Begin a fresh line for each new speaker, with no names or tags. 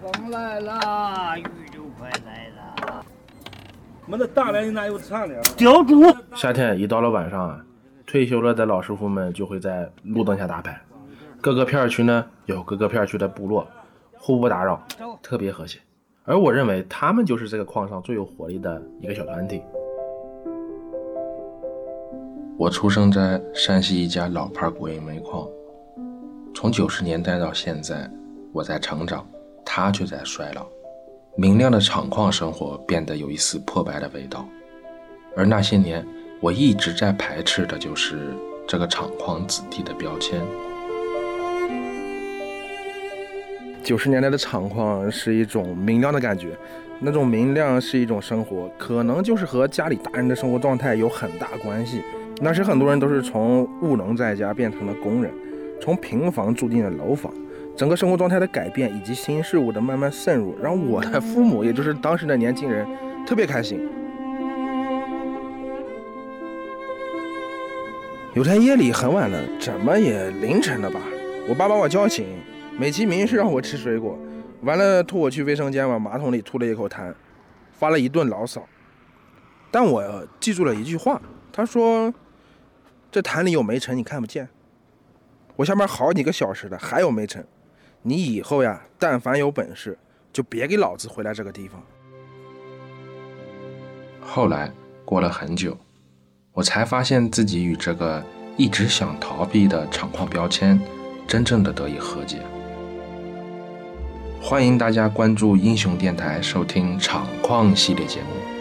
风来了，雨就快来了。
没得大了，你哪有唱的？
吊住！
夏天一到了晚上啊，退休了的老师傅们就会在路灯下打牌。各个片区呢有各个片区的部落，互不打扰，特别和谐。而我认为他们就是这个矿上最有活力的一个小团体。我出生在山西一家老牌国营煤矿，从九十年代到现在，我在成长，他却在衰老。明亮的厂矿生活变得有一丝破败的味道，而那些年我一直在排斥的就是这个厂矿子弟的标签。九十年代的厂矿是一种明亮的感觉，那种明亮是一种生活，可能就是和家里大人的生活状态有很大关系。那时很多人都是从务农在家变成了工人，从平房住进了楼房，整个生活状态的改变以及新事物的慢慢渗入，让我的父母，也就是当时的年轻人，特别开心。有天夜里很晚了，怎么也凌晨了吧？我爸把我叫醒，美其名是让我吃水果，完了拖我去卫生间往马桶里吐了一口痰，发了一顿牢骚。但我记住了一句话，他说。这坛里有煤尘，你看不见。我下面好几个小时了，还有煤尘。你以后呀，但凡有本事，就别给老子回来这个地方。后来过了很久，我才发现自己与这个一直想逃避的厂矿标签，真正的得以和解。欢迎大家关注英雄电台，收听厂矿系列节目。